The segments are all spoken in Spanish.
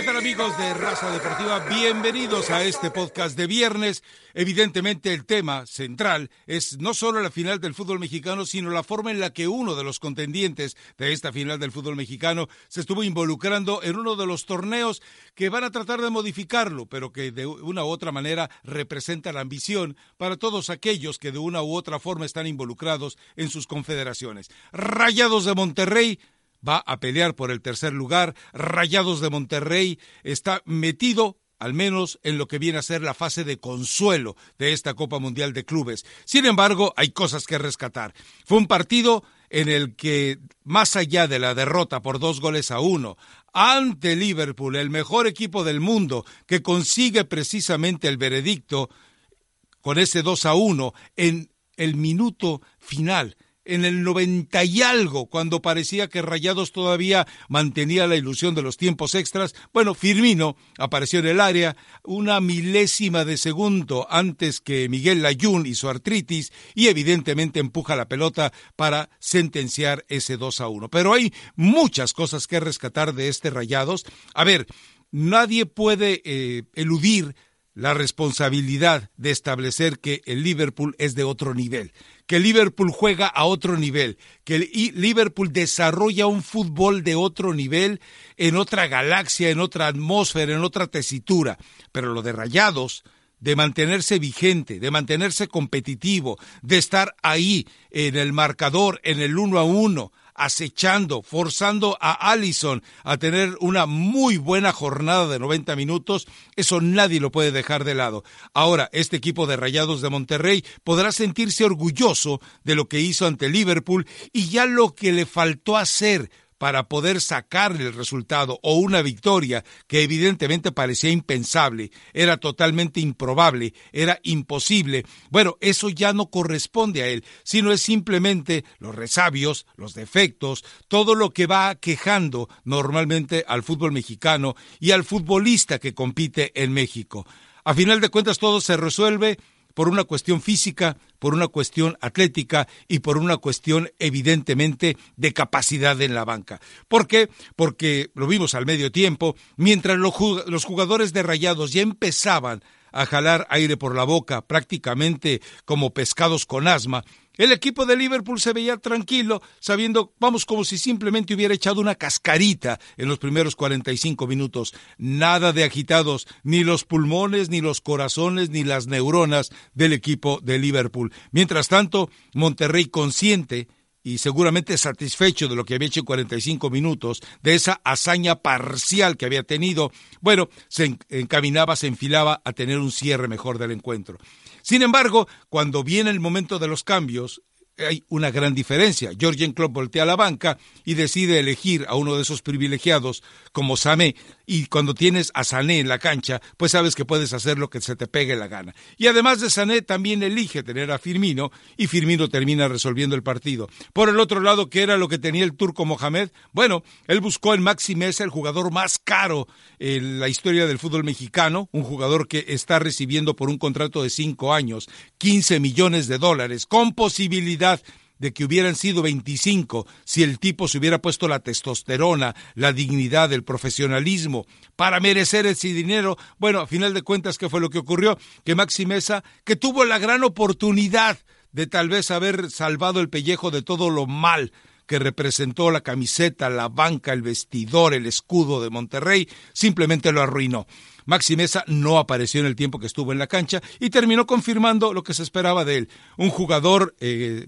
¿Qué tal amigos de Raza Deportiva? Bienvenidos a este podcast de viernes. Evidentemente el tema central es no solo la final del fútbol mexicano, sino la forma en la que uno de los contendientes de esta final del fútbol mexicano se estuvo involucrando en uno de los torneos que van a tratar de modificarlo, pero que de una u otra manera representa la ambición para todos aquellos que de una u otra forma están involucrados en sus confederaciones. Rayados de Monterrey va a pelear por el tercer lugar. Rayados de Monterrey está metido al menos en lo que viene a ser la fase de consuelo de esta Copa Mundial de Clubes. Sin embargo, hay cosas que rescatar. Fue un partido en el que, más allá de la derrota por dos goles a uno, ante Liverpool, el mejor equipo del mundo, que consigue precisamente el veredicto con ese 2 a 1 en el minuto final en el noventa y algo, cuando parecía que Rayados todavía mantenía la ilusión de los tiempos extras, bueno, Firmino apareció en el área una milésima de segundo antes que Miguel Layún y su artritis y evidentemente empuja la pelota para sentenciar ese 2 a 1. Pero hay muchas cosas que rescatar de este Rayados. A ver, nadie puede eh, eludir la responsabilidad de establecer que el Liverpool es de otro nivel que Liverpool juega a otro nivel, que Liverpool desarrolla un fútbol de otro nivel, en otra galaxia, en otra atmósfera, en otra tesitura. Pero lo de Rayados, de mantenerse vigente, de mantenerse competitivo, de estar ahí en el marcador, en el uno a uno, acechando, forzando a Allison a tener una muy buena jornada de 90 minutos, eso nadie lo puede dejar de lado. Ahora, este equipo de Rayados de Monterrey podrá sentirse orgulloso de lo que hizo ante Liverpool y ya lo que le faltó hacer para poder sacarle el resultado o una victoria que evidentemente parecía impensable, era totalmente improbable, era imposible. Bueno, eso ya no corresponde a él, sino es simplemente los resabios, los defectos, todo lo que va quejando normalmente al fútbol mexicano y al futbolista que compite en México. A final de cuentas todo se resuelve por una cuestión física, por una cuestión atlética y por una cuestión evidentemente de capacidad en la banca. ¿Por qué? Porque lo vimos al medio tiempo, mientras los jugadores de Rayados ya empezaban a jalar aire por la boca, prácticamente como pescados con asma, el equipo de Liverpool se veía tranquilo, sabiendo, vamos, como si simplemente hubiera echado una cascarita en los primeros 45 minutos. Nada de agitados, ni los pulmones, ni los corazones, ni las neuronas del equipo de Liverpool. Mientras tanto, Monterrey consciente y seguramente satisfecho de lo que había hecho en 45 minutos, de esa hazaña parcial que había tenido, bueno, se encaminaba, se enfilaba a tener un cierre mejor del encuentro. Sin embargo, cuando viene el momento de los cambios, hay una gran diferencia. Georgian Klopp voltea a la banca y decide elegir a uno de esos privilegiados como Sané. Y cuando tienes a Sané en la cancha, pues sabes que puedes hacer lo que se te pegue la gana. Y además de Sané, también elige tener a Firmino y Firmino termina resolviendo el partido. Por el otro lado, ¿qué era lo que tenía el turco Mohamed? Bueno, él buscó en Maxi Mesa, el jugador más caro en la historia del fútbol mexicano, un jugador que está recibiendo por un contrato de cinco años 15 millones de dólares, con posibilidad de que hubieran sido 25 si el tipo se hubiera puesto la testosterona, la dignidad, el profesionalismo para merecer ese dinero. Bueno, a final de cuentas, ¿qué fue lo que ocurrió? Que Maxi Mesa, que tuvo la gran oportunidad de tal vez haber salvado el pellejo de todo lo mal que representó la camiseta, la banca, el vestidor, el escudo de Monterrey, simplemente lo arruinó. Maxi Mesa no apareció en el tiempo que estuvo en la cancha y terminó confirmando lo que se esperaba de él. Un jugador eh,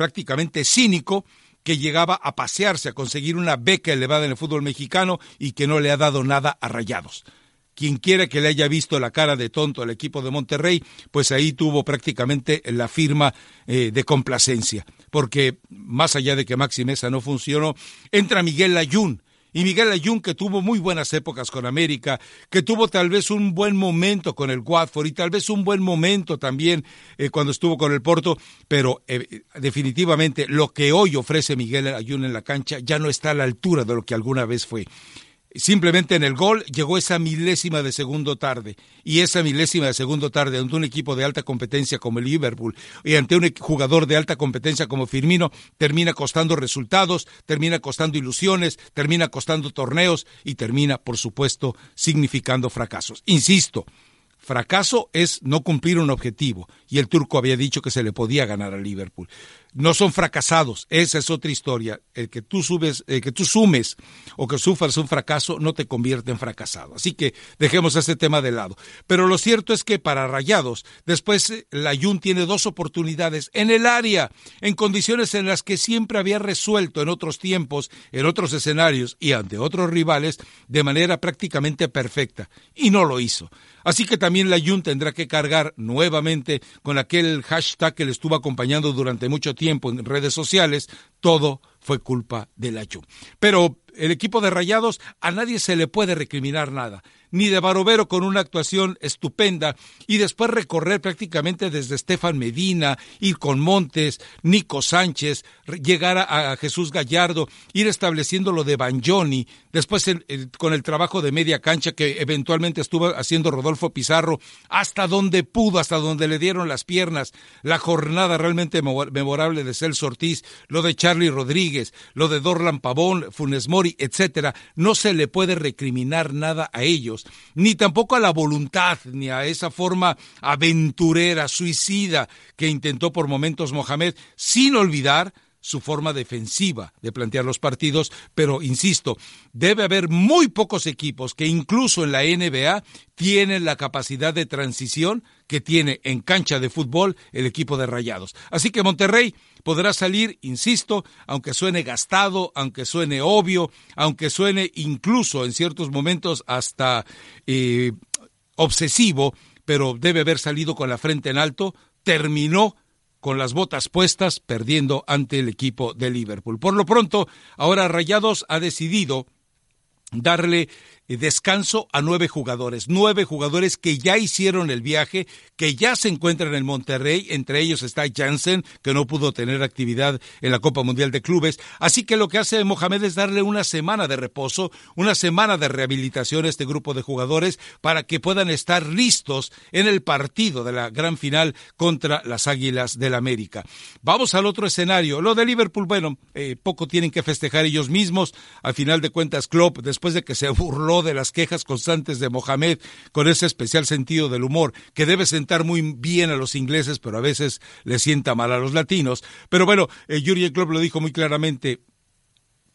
prácticamente cínico que llegaba a pasearse, a conseguir una beca elevada en el fútbol mexicano y que no le ha dado nada a Rayados. Quien quiera que le haya visto la cara de tonto al equipo de Monterrey, pues ahí tuvo prácticamente la firma eh, de complacencia, porque más allá de que Maxi Mesa no funcionó, entra Miguel Layún, y Miguel Ayun, que tuvo muy buenas épocas con América, que tuvo tal vez un buen momento con el Watford y tal vez un buen momento también eh, cuando estuvo con el Porto, pero eh, definitivamente lo que hoy ofrece Miguel Ayun en la cancha ya no está a la altura de lo que alguna vez fue. Simplemente en el gol llegó esa milésima de segundo tarde. Y esa milésima de segundo tarde ante un equipo de alta competencia como el Liverpool y ante un jugador de alta competencia como Firmino termina costando resultados, termina costando ilusiones, termina costando torneos y termina, por supuesto, significando fracasos. Insisto, Fracaso es no cumplir un objetivo, y el turco había dicho que se le podía ganar a Liverpool. No son fracasados, esa es otra historia. El que tú subes, el que tú sumes o que sufras un fracaso no te convierte en fracasado. Así que dejemos ese tema de lado. Pero lo cierto es que para Rayados, después eh, la Jun tiene dos oportunidades en el área, en condiciones en las que siempre había resuelto en otros tiempos, en otros escenarios y ante otros rivales de manera prácticamente perfecta, y no lo hizo. Así que también la Jun tendrá que cargar nuevamente con aquel hashtag que le estuvo acompañando durante mucho tiempo en redes sociales, todo fue culpa de la Jun. Pero el equipo de Rayados a nadie se le puede recriminar nada ni de Barovero con una actuación estupenda y después recorrer prácticamente desde Estefan Medina, ir con Montes, Nico Sánchez, llegar a, Jesús Gallardo, ir estableciendo lo de Banjoni, después con el trabajo de media cancha que eventualmente estuvo haciendo Rodolfo Pizarro, hasta donde pudo, hasta donde le dieron las piernas, la jornada realmente memorable de Celso Ortiz, lo de Charlie Rodríguez, lo de Dorlan Pavón, Funes Mori, etcétera, no se le puede recriminar nada a ellos ni tampoco a la voluntad, ni a esa forma aventurera, suicida que intentó por momentos Mohamed, sin olvidar su forma defensiva de plantear los partidos, pero insisto, debe haber muy pocos equipos que incluso en la NBA tienen la capacidad de transición que tiene en cancha de fútbol el equipo de Rayados. Así que Monterrey podrá salir, insisto, aunque suene gastado, aunque suene obvio, aunque suene incluso en ciertos momentos hasta eh, obsesivo, pero debe haber salido con la frente en alto, terminó con las botas puestas, perdiendo ante el equipo de Liverpool. Por lo pronto, ahora Rayados ha decidido darle descanso a nueve jugadores, nueve jugadores que ya hicieron el viaje, que ya se encuentran en Monterrey, entre ellos está Jansen, que no pudo tener actividad en la Copa Mundial de Clubes, así que lo que hace Mohamed es darle una semana de reposo, una semana de rehabilitación a este grupo de jugadores para que puedan estar listos en el partido de la gran final contra las Águilas del América. Vamos al otro escenario, lo de Liverpool, bueno, eh, poco tienen que festejar ellos mismos, al final de cuentas Klopp, después de que se burló de las quejas constantes de Mohamed con ese especial sentido del humor que debe sentar muy bien a los ingleses, pero a veces le sienta mal a los latinos. Pero bueno, eh, Jurgen Klopp lo dijo muy claramente,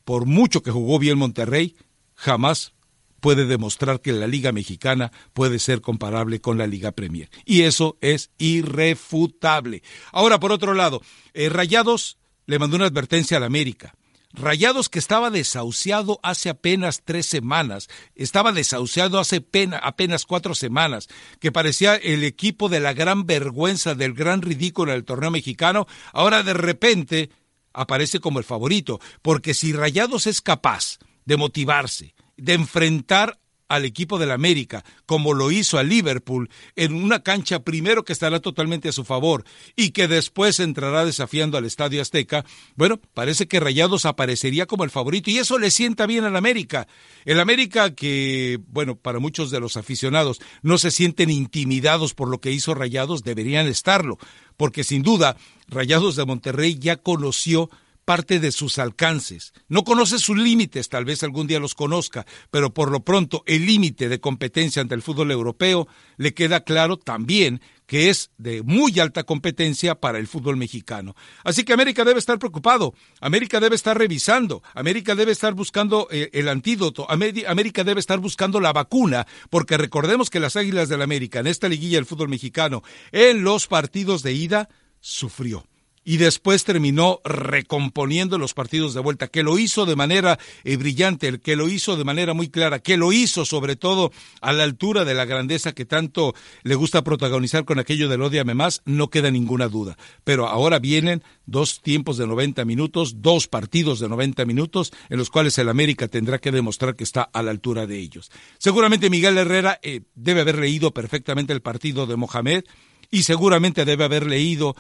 por mucho que jugó bien Monterrey, jamás puede demostrar que la Liga Mexicana puede ser comparable con la Liga Premier. Y eso es irrefutable. Ahora, por otro lado, eh, Rayados le mandó una advertencia a la América. Rayados que estaba desahuciado hace apenas tres semanas, estaba desahuciado hace apenas cuatro semanas, que parecía el equipo de la gran vergüenza, del gran ridículo del torneo mexicano, ahora de repente aparece como el favorito, porque si Rayados es capaz de motivarse, de enfrentar al equipo del América, como lo hizo a Liverpool, en una cancha primero que estará totalmente a su favor y que después entrará desafiando al Estadio Azteca, bueno, parece que Rayados aparecería como el favorito y eso le sienta bien al América. El América que, bueno, para muchos de los aficionados no se sienten intimidados por lo que hizo Rayados, deberían estarlo, porque sin duda Rayados de Monterrey ya conoció parte de sus alcances. No conoce sus límites, tal vez algún día los conozca, pero por lo pronto el límite de competencia ante el fútbol europeo le queda claro también que es de muy alta competencia para el fútbol mexicano. Así que América debe estar preocupado, América debe estar revisando, América debe estar buscando eh, el antídoto, América debe estar buscando la vacuna, porque recordemos que las Águilas del América en esta liguilla del fútbol mexicano, en los partidos de ida, sufrió y después terminó recomponiendo los partidos de vuelta, que lo hizo de manera eh, brillante, que lo hizo de manera muy clara, que lo hizo sobre todo a la altura de la grandeza que tanto le gusta protagonizar con aquello del odiame más, no queda ninguna duda. Pero ahora vienen dos tiempos de 90 minutos, dos partidos de 90 minutos, en los cuales el América tendrá que demostrar que está a la altura de ellos. Seguramente Miguel Herrera eh, debe haber leído perfectamente el partido de Mohamed y seguramente debe haber leído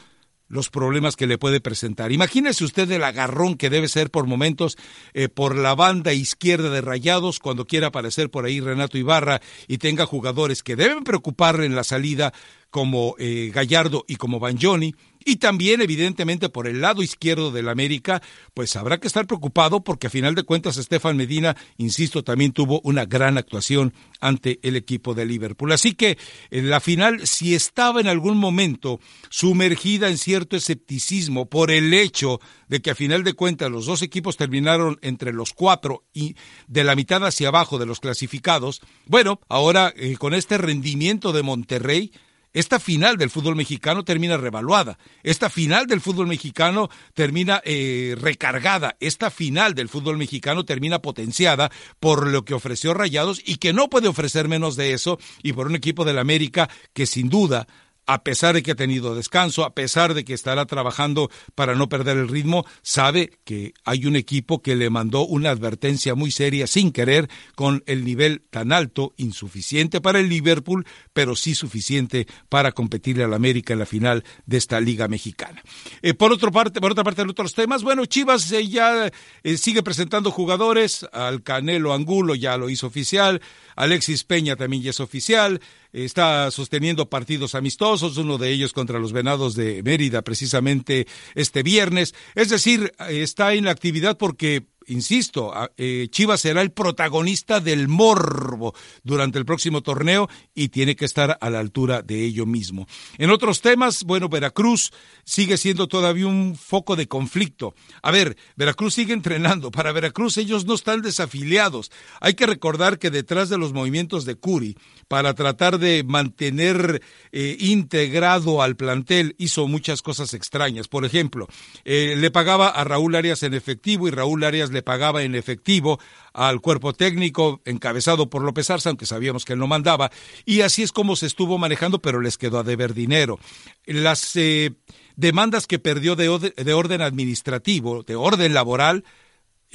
los problemas que le puede presentar. Imagínese usted el agarrón que debe ser por momentos eh, por la banda izquierda de Rayados cuando quiera aparecer por ahí Renato Ibarra y tenga jugadores que deben preocuparle en la salida como eh, Gallardo y como Banjoni, y también evidentemente por el lado izquierdo del América, pues habrá que estar preocupado porque a final de cuentas Estefan Medina, insisto, también tuvo una gran actuación ante el equipo de Liverpool. Así que en la final, si estaba en algún momento sumergida en cierto escepticismo por el hecho de que a final de cuentas los dos equipos terminaron entre los cuatro y de la mitad hacia abajo de los clasificados, bueno, ahora eh, con este rendimiento de Monterrey, esta final del fútbol mexicano termina revaluada. Esta final del fútbol mexicano termina eh, recargada. Esta final del fútbol mexicano termina potenciada por lo que ofreció Rayados y que no puede ofrecer menos de eso y por un equipo del América que sin duda a pesar de que ha tenido descanso, a pesar de que estará trabajando para no perder el ritmo, sabe que hay un equipo que le mandó una advertencia muy seria sin querer con el nivel tan alto, insuficiente para el Liverpool, pero sí suficiente para competirle al América en la final de esta Liga Mexicana. Eh, por otra parte, por otra parte en otros temas, bueno, Chivas eh, ya eh, sigue presentando jugadores, al Canelo Angulo ya lo hizo oficial, Alexis Peña también ya es oficial, está sosteniendo partidos amistosos, uno de ellos contra los Venados de Mérida precisamente este viernes. Es decir, está en la actividad porque insisto, eh, Chivas será el protagonista del morbo durante el próximo torneo y tiene que estar a la altura de ello mismo. En otros temas, bueno, Veracruz sigue siendo todavía un foco de conflicto. A ver, Veracruz sigue entrenando. Para Veracruz ellos no están desafiliados. Hay que recordar que detrás de los movimientos de Curi, para tratar de mantener eh, integrado al plantel, hizo muchas cosas extrañas. Por ejemplo, eh, le pagaba a Raúl Arias en efectivo y Raúl Arias le pagaba en efectivo al cuerpo técnico encabezado por López Arza, aunque sabíamos que él no mandaba, y así es como se estuvo manejando, pero les quedó a deber dinero. Las eh, demandas que perdió de orden administrativo, de orden laboral,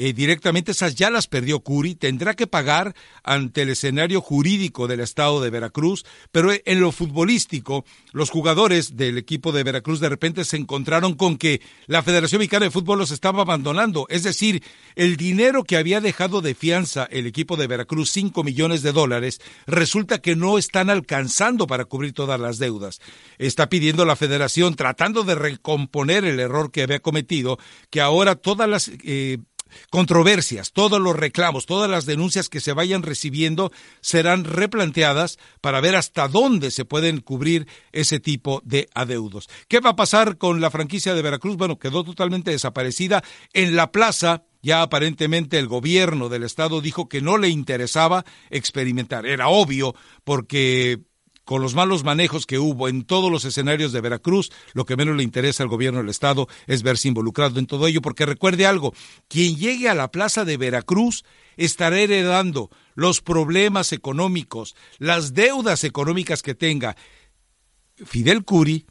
eh, directamente esas ya las perdió Curi, tendrá que pagar ante el escenario jurídico del estado de Veracruz, pero en lo futbolístico, los jugadores del equipo de Veracruz de repente se encontraron con que la Federación Mexicana de Fútbol los estaba abandonando, es decir, el dinero que había dejado de fianza el equipo de Veracruz, 5 millones de dólares, resulta que no están alcanzando para cubrir todas las deudas. Está pidiendo la Federación, tratando de recomponer el error que había cometido, que ahora todas las eh, controversias, todos los reclamos, todas las denuncias que se vayan recibiendo serán replanteadas para ver hasta dónde se pueden cubrir ese tipo de adeudos. ¿Qué va a pasar con la franquicia de Veracruz? Bueno, quedó totalmente desaparecida en la plaza ya aparentemente el gobierno del estado dijo que no le interesaba experimentar. Era obvio porque con los malos manejos que hubo en todos los escenarios de Veracruz, lo que menos le interesa al gobierno del Estado es verse involucrado en todo ello, porque recuerde algo, quien llegue a la plaza de Veracruz estará heredando los problemas económicos, las deudas económicas que tenga Fidel Curi,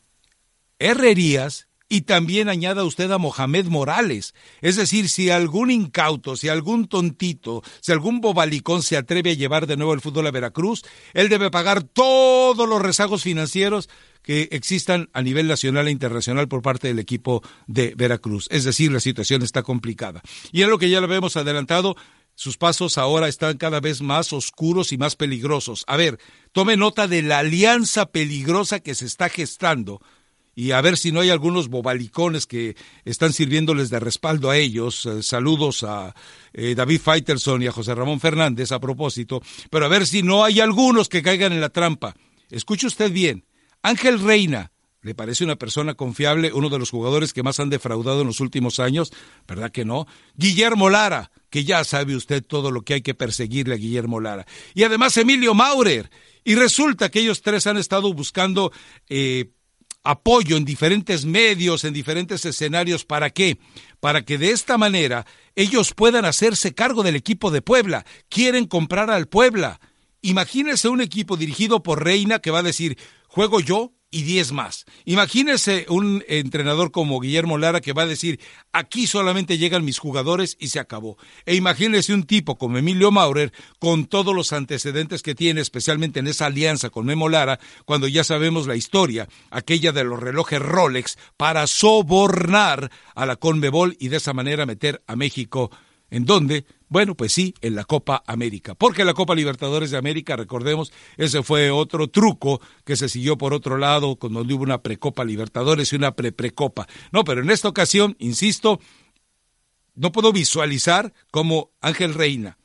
Herrerías y también añada usted a Mohamed Morales. Es decir, si algún incauto, si algún tontito, si algún bobalicón se atreve a llevar de nuevo el fútbol a Veracruz, él debe pagar todos los rezagos financieros que existan a nivel nacional e internacional por parte del equipo de Veracruz. Es decir, la situación está complicada. Y en lo que ya lo hemos adelantado, sus pasos ahora están cada vez más oscuros y más peligrosos. A ver, tome nota de la alianza peligrosa que se está gestando y a ver si no hay algunos bobalicones que están sirviéndoles de respaldo a ellos. Eh, saludos a eh, David Faitelson y a José Ramón Fernández a propósito, pero a ver si no hay algunos que caigan en la trampa. Escuche usted bien, Ángel Reina, ¿Le parece una persona confiable, uno de los jugadores que más han defraudado en los últimos años? ¿Verdad que no? Guillermo Lara, que ya sabe usted todo lo que hay que perseguirle a Guillermo Lara. Y además Emilio Maurer. Y resulta que ellos tres han estado buscando eh, apoyo en diferentes medios, en diferentes escenarios. ¿Para qué? Para que de esta manera ellos puedan hacerse cargo del equipo de Puebla. Quieren comprar al Puebla. Imagínense un equipo dirigido por Reina que va a decir, juego yo, y 10 más. Imagínese un entrenador como Guillermo Lara que va a decir, aquí solamente llegan mis jugadores y se acabó. E imagínese un tipo como Emilio Maurer con todos los antecedentes que tiene, especialmente en esa alianza con Memo Lara, cuando ya sabemos la historia, aquella de los relojes Rolex, para sobornar a la Conmebol y de esa manera meter a México ¿En dónde? Bueno, pues sí, en la Copa América. Porque la Copa Libertadores de América, recordemos, ese fue otro truco que se siguió por otro lado, cuando hubo una precopa Libertadores y una pre-precopa. No, pero en esta ocasión, insisto, no puedo visualizar cómo Ángel Reina,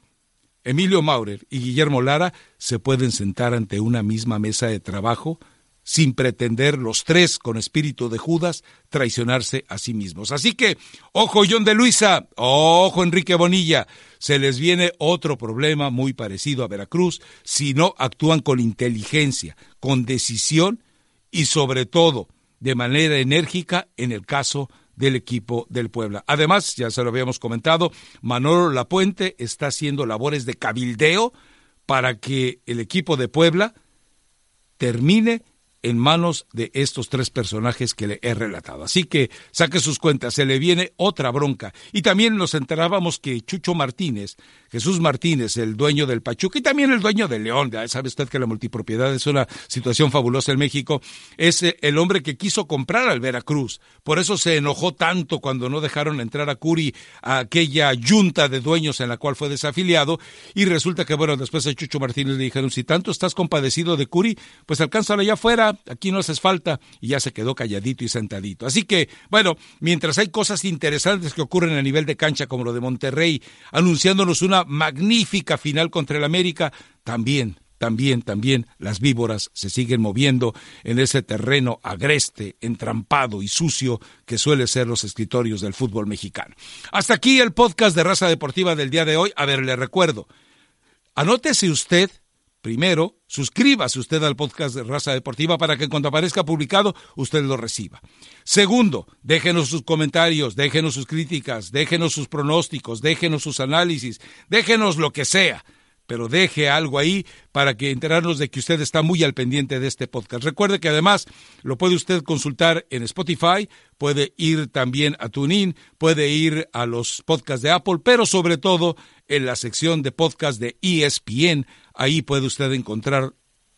Emilio Maurer y Guillermo Lara se pueden sentar ante una misma mesa de trabajo sin pretender los tres con espíritu de Judas traicionarse a sí mismos. Así que, ojo John de Luisa, ojo Enrique Bonilla, se les viene otro problema muy parecido a Veracruz si no actúan con inteligencia, con decisión y sobre todo de manera enérgica en el caso del equipo del Puebla. Además, ya se lo habíamos comentado, Manolo Lapuente está haciendo labores de cabildeo para que el equipo de Puebla termine en manos de estos tres personajes que le he relatado. Así que saque sus cuentas, se le viene otra bronca. Y también nos enterábamos que Chucho Martínez, Jesús Martínez, el dueño del Pachuca y también el dueño de León, ya sabe usted que la multipropiedad es una situación fabulosa en México, es eh, el hombre que quiso comprar al Veracruz. Por eso se enojó tanto cuando no dejaron entrar a Curi a aquella yunta de dueños en la cual fue desafiliado. Y resulta que, bueno, después a Chucho Martínez le dijeron, si tanto estás compadecido de Curi, pues alcánzalo allá afuera aquí no haces falta, y ya se quedó calladito y sentadito. Así que, bueno, mientras hay cosas interesantes que ocurren a nivel de cancha, como lo de Monterrey, anunciándonos una magnífica final contra el América, también también, también las víboras se siguen moviendo en ese terreno agreste, entrampado y sucio que suele ser los escritorios del fútbol mexicano. Hasta aquí el podcast de Raza Deportiva del día de hoy. A ver, le recuerdo, anótese usted Primero, suscríbase usted al podcast de Raza Deportiva para que cuando aparezca publicado usted lo reciba. Segundo, déjenos sus comentarios, déjenos sus críticas, déjenos sus pronósticos, déjenos sus análisis, déjenos lo que sea pero deje algo ahí para que enterarnos de que usted está muy al pendiente de este podcast. Recuerde que además lo puede usted consultar en Spotify, puede ir también a TuneIn, puede ir a los podcasts de Apple, pero sobre todo en la sección de podcast de ESPN. Ahí puede usted encontrar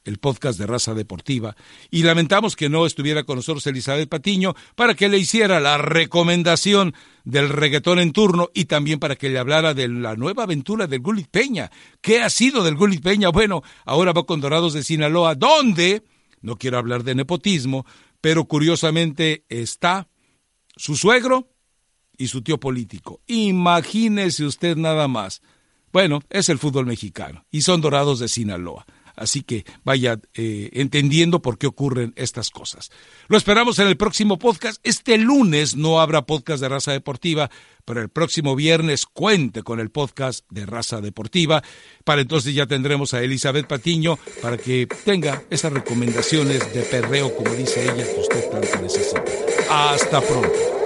el podcast de Raza Deportiva, y lamentamos que no estuviera con nosotros Elizabeth Patiño para que le hiciera la recomendación del reggaetón en turno y también para que le hablara de la nueva aventura del Gulit Peña. ¿Qué ha sido del Gulit Peña? Bueno, ahora va con Dorados de Sinaloa, ¿dónde? No quiero hablar de nepotismo, pero curiosamente está su suegro y su tío político. Imagínese usted nada más. Bueno, es el fútbol mexicano y son Dorados de Sinaloa. Así que vaya eh, entendiendo por qué ocurren estas cosas. Lo esperamos en el próximo podcast. Este lunes no habrá podcast de raza deportiva, pero el próximo viernes cuente con el podcast de raza deportiva. Para entonces ya tendremos a Elizabeth Patiño para que tenga esas recomendaciones de perreo, como dice ella, que usted tanto necesita. Hasta pronto.